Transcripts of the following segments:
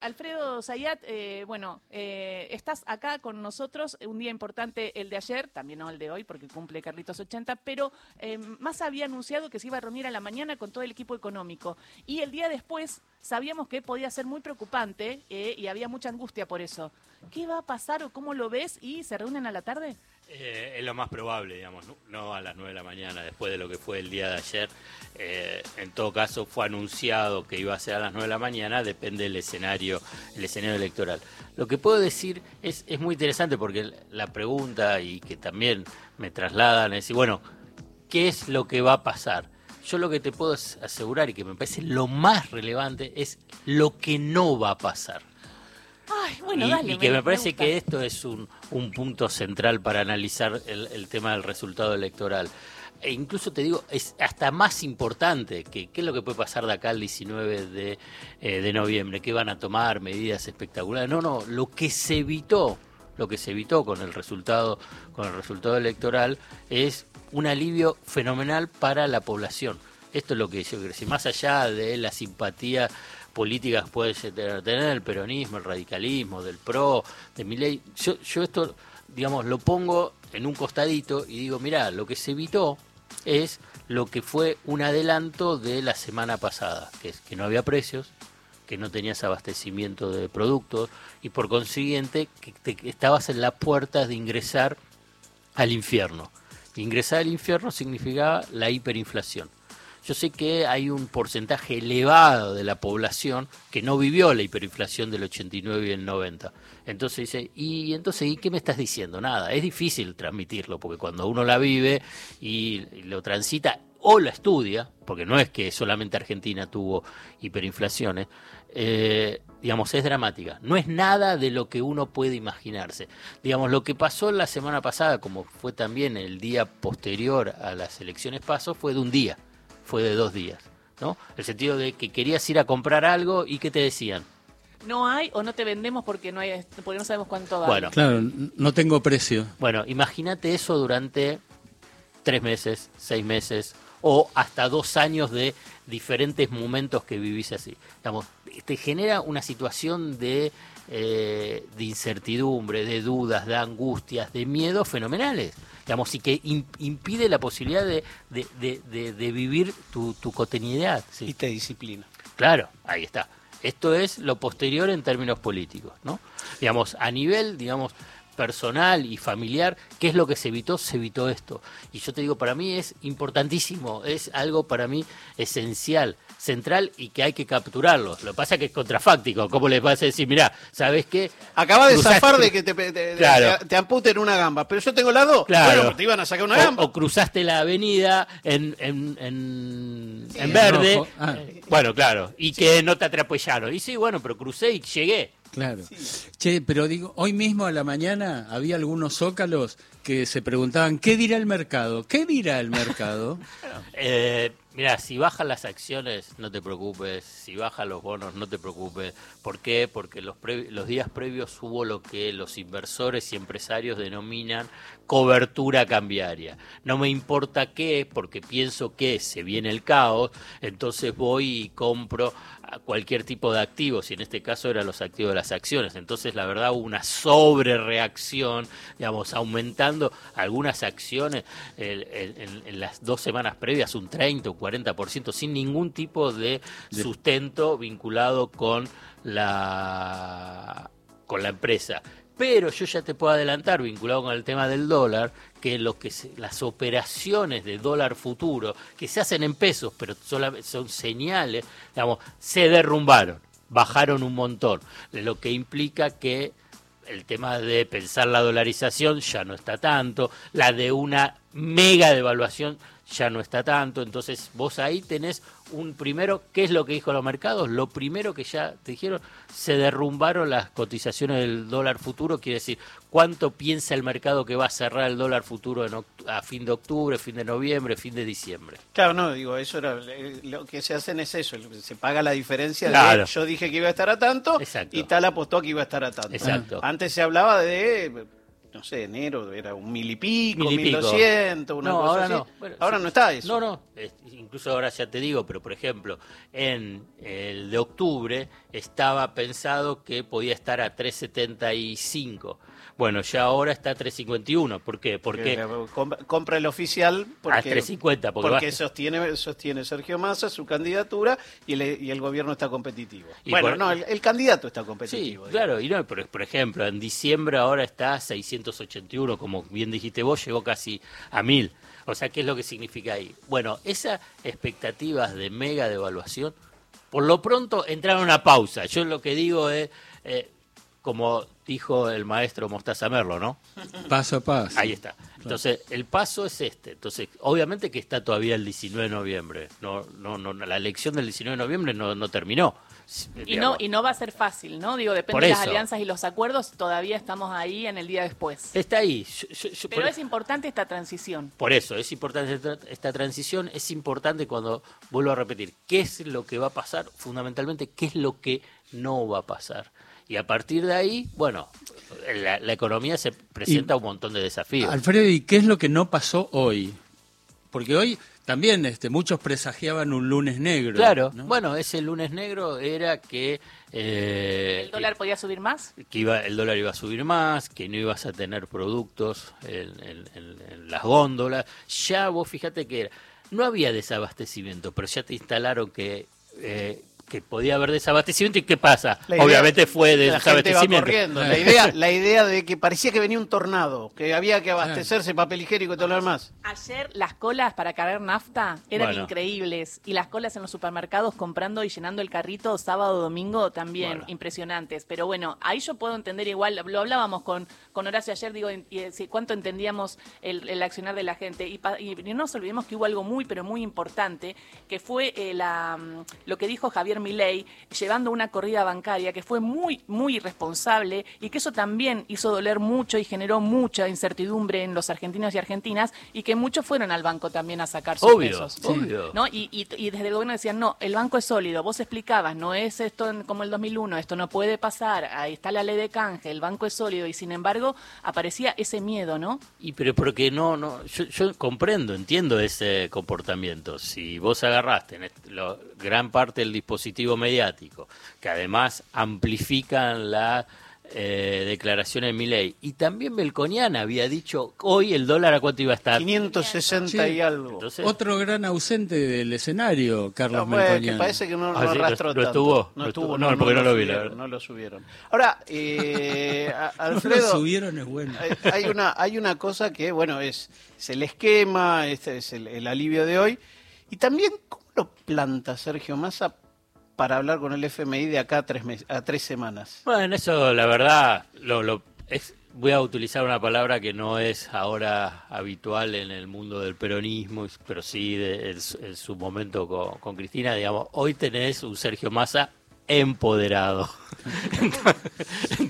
Alfredo Zayat, eh, bueno, eh, estás acá con nosotros, un día importante el de ayer, también no el de hoy porque cumple Carlitos 80, pero eh, más había anunciado que se iba a reunir a la mañana con todo el equipo económico y el día después sabíamos que podía ser muy preocupante y había mucha angustia por eso. ¿Qué va a pasar o cómo lo ves y se reúnen a la tarde? Eh, es lo más probable, digamos, ¿no? a las 9 de la mañana, después de lo que fue el día de ayer. Eh, en todo caso, fue anunciado que iba a ser a las 9 de la mañana, depende del escenario, el escenario electoral. Lo que puedo decir es, es muy interesante porque la pregunta y que también me trasladan es bueno, ¿qué es lo que va a pasar? Yo lo que te puedo asegurar y que me parece lo más relevante es lo que no va a pasar y, que me, parece que esto es un, punto central para analizar el, tema del resultado electoral. E incluso te digo, es hasta más importante que qué es lo que puede pasar de acá al 19 de, eh, de noviembre, que van a tomar medidas espectaculares. No, no, lo que se evitó, lo que se evitó con el resultado, con el resultado electoral es un alivio fenomenal para la población. Esto es lo que yo creo. Si más allá de la simpatía políticas puede tener el peronismo, el radicalismo, del PRO, de mi ley. Yo, esto, digamos, lo pongo en un costadito y digo, mirá, lo que se evitó es lo que fue un adelanto de la semana pasada, que es que no había precios, que no tenías abastecimiento de productos y por consiguiente que estabas en las puertas de ingresar al infierno. Ingresar al infierno significaba la hiperinflación. Yo sé que hay un porcentaje elevado de la población que no vivió la hiperinflación del 89 y el 90. Entonces dice, ¿y entonces ¿y qué me estás diciendo? Nada, es difícil transmitirlo porque cuando uno la vive y lo transita o la estudia, porque no es que solamente Argentina tuvo hiperinflaciones, eh, digamos, es dramática. No es nada de lo que uno puede imaginarse. Digamos, lo que pasó la semana pasada, como fue también el día posterior a las elecciones paso, fue de un día fue de dos días, ¿no? El sentido de que querías ir a comprar algo y que te decían. No hay o no te vendemos porque no hay, porque no sabemos cuánto vale. Bueno, claro, no tengo precio. Bueno, imagínate eso durante tres meses, seis meses o hasta dos años de diferentes momentos que vivís así. Digamos, te genera una situación de, eh, de incertidumbre, de dudas, de angustias, de miedos fenomenales digamos, y que impide la posibilidad de, de, vivir tu, tu cotidianidad. Y te disciplina. Claro, ahí está. Esto es lo posterior en términos políticos, ¿no? Digamos, a nivel, digamos, personal y familiar, ¿qué es lo que se evitó? Se evitó esto. Y yo te digo, para mí es importantísimo, es algo para mí esencial, central y que hay que capturarlo. Lo que pasa es que es contrafáctico. ¿Cómo les vas a decir, mira, ¿sabes qué? Acaba de zafar de que te, te, amputen una gamba, pero yo tengo las dos. Claro. Bueno, te iban a sacar una gamba. O cruzaste la avenida en, en, en, verde. Ah. Bueno, claro. Y que no te atropellaron. Y sí, bueno, pero crucé y llegué. Claro. Che, pero digo, hoy mismo a la mañana había algunos zócalos que se preguntaban, ¿qué dirá el mercado? ¿Qué dirá el mercado? eh, mira, si bajan las acciones, no te preocupes. Si bajan los bonos, no te preocupes. ¿Por qué? Porque los, los días previos hubo lo que los inversores y empresarios denominan cobertura cambiaria. No me importa qué, porque pienso que se viene el caos, entonces voy y compro cualquier tipo de activos, y en este caso eran los activos de las acciones. Entonces, la verdad, hubo una sobrereacción, digamos, aumentando algunas acciones en, las dos semanas previas un 30 o 40%, sin ningún tipo de sustento vinculado con la, con la empresa. Pero yo ya te puedo adelantar, vinculado con el tema del dólar, que, lo que las operaciones de dólar futuro, que se hacen en pesos, pero solamente son señales, digamos, se derrumbaron, bajaron un montón, lo que implica que el tema de pensar la dolarización ya no está tanto, la de una mega devaluación ya no está tanto, entonces vos ahí tenés un primero, ¿qué es lo que dijo los mercados? Lo primero que ya te dijeron, se derrumbaron las cotizaciones del dólar futuro, quiere decir, ¿cuánto piensa el mercado que va a cerrar el dólar futuro a fin de octubre, fin de noviembre, fin de diciembre? Claro, no, digo, eso era, eh, lo que se hacen es eso, se paga la diferencia de yo dije que iba a estar a tanto y tal apostó que iba a estar a tanto. Exacto. Antes se hablaba de no sé, enero era un mil y pico, Mil doscientos, una No, cosa ahora así. no. Bueno, ahora sí. no está eso. No, no, es- incluso ahora ya te digo, pero por ejemplo, en el de octubre estaba pensado que podía estar a 3.75. Bueno, ya ahora está a 3.51. ¿Por qué? Porque Que, eh, compra, el oficial porque, a 3.50, porque, porque sostiene, sostiene Sergio Massa su candidatura y, el- y el gobierno está competitivo. Y bueno, por- no, el, el candidato está Sí, competitivo. digamos. claro, y no, pero por ejemplo, en diciembre ahora está a 681, como bien dijiste vos, llegó casi a 1000. O sea, ¿qué es lo que significa ahí? Bueno, esas expectativas de mega devaluación, por lo pronto entraron a una pausa. Yo lo que digo es, eh, como dijo el maestro Mostaza Merlo, ¿no? Paso a paso. Ahí está. Entonces, el paso es este. Entonces, obviamente que está todavía el 19 de noviembre. No, no, no, la elección del 19 de noviembre no, no terminó. Y no, y no va a ser fácil, ¿no? Digo, depende de las alianzas y los acuerdos, todavía estamos ahí en el día después. Está ahí. Yo- yo- yo- Pero por- es importante esta transición. Por eso, es importante esta transición, es importante cuando, vuelvo a repetir, qué es lo que va a pasar, fundamentalmente, qué es lo que no va a pasar. Y a partir de ahí, bueno, la, la economía se presenta Y- un montón de desafíos. Alfredo, ¿y qué es lo que no pasó hoy? Porque hoy también este, muchos presagiaban un lunes negro. Claro, ¿no? bueno, ese lunes negro era que... eh, ¿El dólar podía subir más? que iba, el dólar iba a subir más, que no ibas a tener productos en, en- en- en las góndolas. Ya vos fíjate que era- no había desabastecimiento, pero ya te instalaron que, eh, que podía haber desabastecimiento. ¿Y qué pasa? Idea- Obviamente fue que la gente va desabastecimiento. corriendo. La idea, la idea de que parecía que venía un tornado, que había que abastecerse papel higiénico y todo lo demás. Ayer las colas para cargar nafta eran Bueno. increíbles y las colas en los supermercados comprando y llenando el carrito sábado domingo también Bueno. impresionantes. Pero bueno, ahí yo puedo entender igual, lo hablábamos con, con Horacio ayer, digo, y, cuánto entendíamos el, el accionar de la gente. Y, y no nos olvidemos que hubo algo muy, pero muy importante, que fue eh, la, mm, lo que dijo Javier Milei, llevando una corrida bancaria que fue muy, muy irresponsable y que eso también hizo doler mucho y generó mucha incertidumbre en los argentinos y argentinas y que muchos fueron al banco también a sacar sus Obvio, pesos. obvio. ¿no? Y, y- y desde el gobierno decían, no, el banco es sólido, vos explicabas, no es esto como el 2001, esto no puede pasar, ahí está la ley de canje, el banco es sólido y sin embargo aparecía ese miedo, ¿no? Y pero porque no, no, yo, yo comprendo, entiendo ese comportamiento. Si vos agarraste en este- lo- gran parte del dispositivo mediático, que además amplifican la eh, declaración de Milei, y también Belconiana había dicho hoy el dólar a cuánto iba a estar. 560 y Sí. algo. Entonces, Otro gran ausente del escenario, Carlos No, bueno, que parece que no, Ah, no sí, arrastró lo- lo tanto. estuvo, No lo estuvo, estuvo. No, porque no lo vi, subieron, no lo subieron. Ahora, eh, a- No lo subieron, es bueno. hay- hay una, hay una cosa que, bueno, es, es el esquema, este es el, el alivio de hoy. Y también, ¿cómo lo planta Sergio Massa para hablar con el FMI de acá a tres, mes- a tres semanas? Bueno, eso la verdad, lo, lo- es- voy a utilizar una palabra que no es ahora habitual en el mundo del peronismo, pero sí de- en, su- en su momento con, con Cristina, digamos, hoy tenés un Sergio Massa empoderado. Entonces,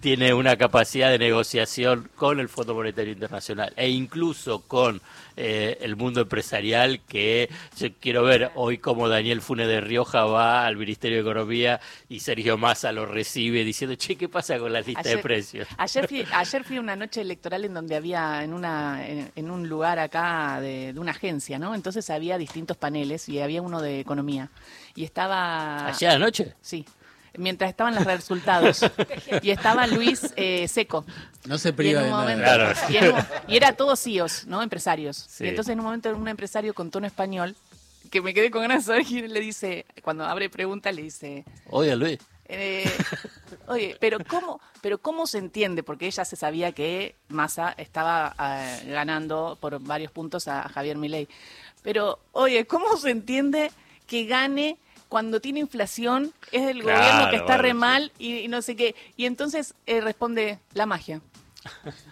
tiene una capacidad de negociación con el Fondo Monetario Internacional e incluso con eh, el mundo empresarial que yo quiero ver hoy cómo Daniel Funes de Rioja va al Ministerio de Economía y Sergio Massa lo recibe diciendo, che, ¿qué pasa con la lista de precios? Ayer fui, ayer fui a una noche electoral en donde había en una en, en un lugar acá de, de una agencia, ¿no? Entonces había distintos paneles y había uno de economía y estaba ¿Ayer anoche? sí mientras estaban los resultados y estaba Luis eh, Seco No se y, en priva un de nada. momento- Claro. y, en un- y era todos CEOs, ¿no? Empresarios. Sí. Y entonces en un momento un empresario con tono español, que me quedé con ganas de saber, y le dice, cuando abre pregunta, le dice, Oye, Luis. eh, oye, pero ¿cómo, pero ¿cómo se entiende? Porque ella se sabía que Massa estaba eh, ganando por varios puntos a, a Javier Milei. Pero, oye, ¿cómo se entiende que gane cuando tiene inflación? Es el Claro, gobierno que está bueno, re mal y, y no sé qué. Y entonces eh, responde la magia.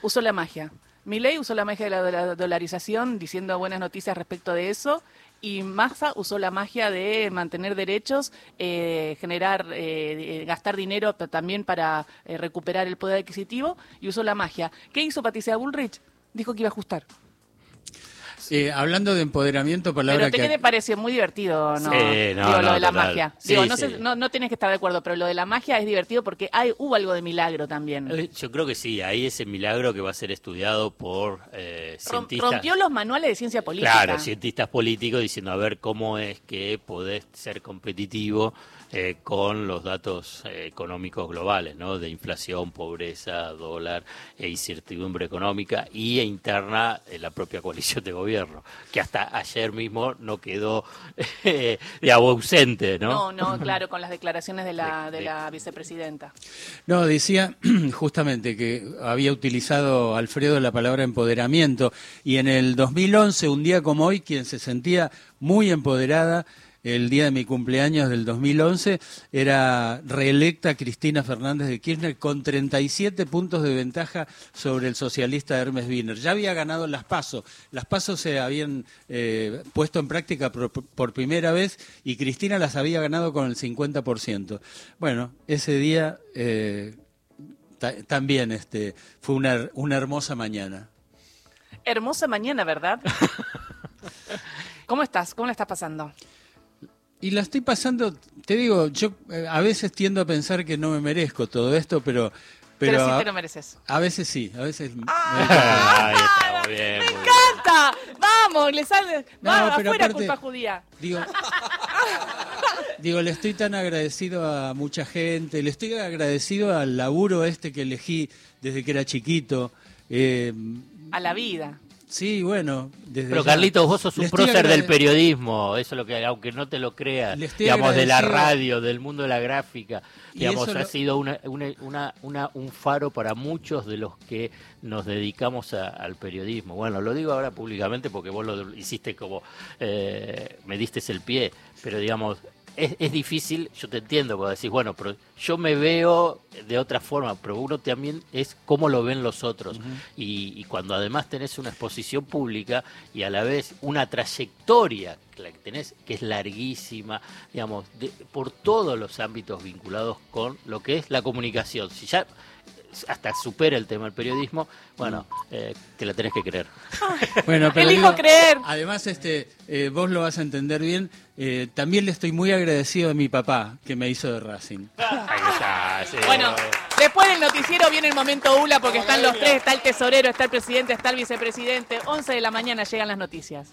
Usó la magia. Milei usó la magia de la, de la dolarización diciendo buenas noticias respecto de eso y Massa usó la magia de mantener derechos, eh, generar, eh, eh, gastar dinero también para eh, recuperar el poder adquisitivo y usó la magia. ¿Qué hizo Patricia Bullrich? Dijo que iba a ajustar. Eh, hablando de empoderamiento, palabra Pero te, que... ¿qué te pareció? Muy divertido, ¿no? Sí, no, Digo, no, lo de la total. magia. Sí, Digo, no, sí. sé- no, no tienes que estar de acuerdo, pero lo de la magia es divertido porque hay, hubo algo de milagro también. Eh, Yo creo que sí, ahí ese milagro que va a ser estudiado por eh, cientistas. Rompió los manuales de ciencia política. Claro, cientistas políticos diciendo a ver cómo es que podés ser competitivo eh, con los datos eh, económicos globales, ¿no? De inflación, pobreza, dólar e incertidumbre económica y e interna en la propia coalición de gobierno, que hasta ayer mismo no quedó eh, de ausente, ¿no? No, no, claro, con las declaraciones de la, De- de de- la vicepresidenta. No, decía justamente que había utilizado Alfredo la palabra empoderamiento y en el 2011, un día como hoy, quien se sentía muy empoderada, el día de mi cumpleaños del 2011, era reelecta Cristina Fernández de Kirchner con 37 puntos de ventaja sobre el socialista Hermes Wiener. Ya había ganado las PASO. Las PASO se habían eh, puesto en práctica por, por primera vez y Cristina las había ganado con el 50%. Bueno, ese día... eh, Ta- también este fue una, una hermosa mañana. Hermosa mañana, ¿verdad? ¿Cómo estás? ¿Cómo la estás pasando? Y la estoy pasando, te digo, yo eh, a veces tiendo a pensar que no me merezco todo esto, pero Pero, pero, sí te lo mereces. a veces sí, a veces me- Ahí está, muy bien, muy bien. ¡Canta! ¡Vamos! Le sale. No, Va, pero afuera aparte- culpa judía. digo digo, le estoy tan agradecido a mucha gente, le estoy agradecido al laburo este que elegí desde que era chiquito. eh, A la vida. Sí, bueno, desde Pero ya- Carlitos, vos sos un prócer del periodismo, eso es lo que, aunque no te lo creas, digamos, de la radio, del mundo de la gráfica, Y digamos, ha lo- sido una, una, una- una- un faro para muchos de los que nos dedicamos a- al periodismo. Bueno, lo digo ahora públicamente porque vos lo hiciste como, eh, me diste el pie, pero digamos, es, es difícil, yo te entiendo, cuando decís, bueno, pero yo me veo de otra forma, pero uno también es cómo lo ven los otros. y, y cuando además tenés una exposición pública y a la vez una trayectoria la que tenés, que es larguísima, digamos, de- por todos los ámbitos vinculados con lo que es la comunicación. Si ya hasta supera el tema del periodismo, bueno, eh, te la tenés que creer. Bueno, pero Elijo digo, creer. Además, este, eh, vos lo vas a entender bien. eh, también le estoy muy agradecido a mi papá que me hizo de Racing. Ahí está, sí. Bueno, después del noticiero viene el momento ULA porque están los tres, está el tesorero, está el presidente, está el vicepresidente. 11 de la mañana llegan las noticias.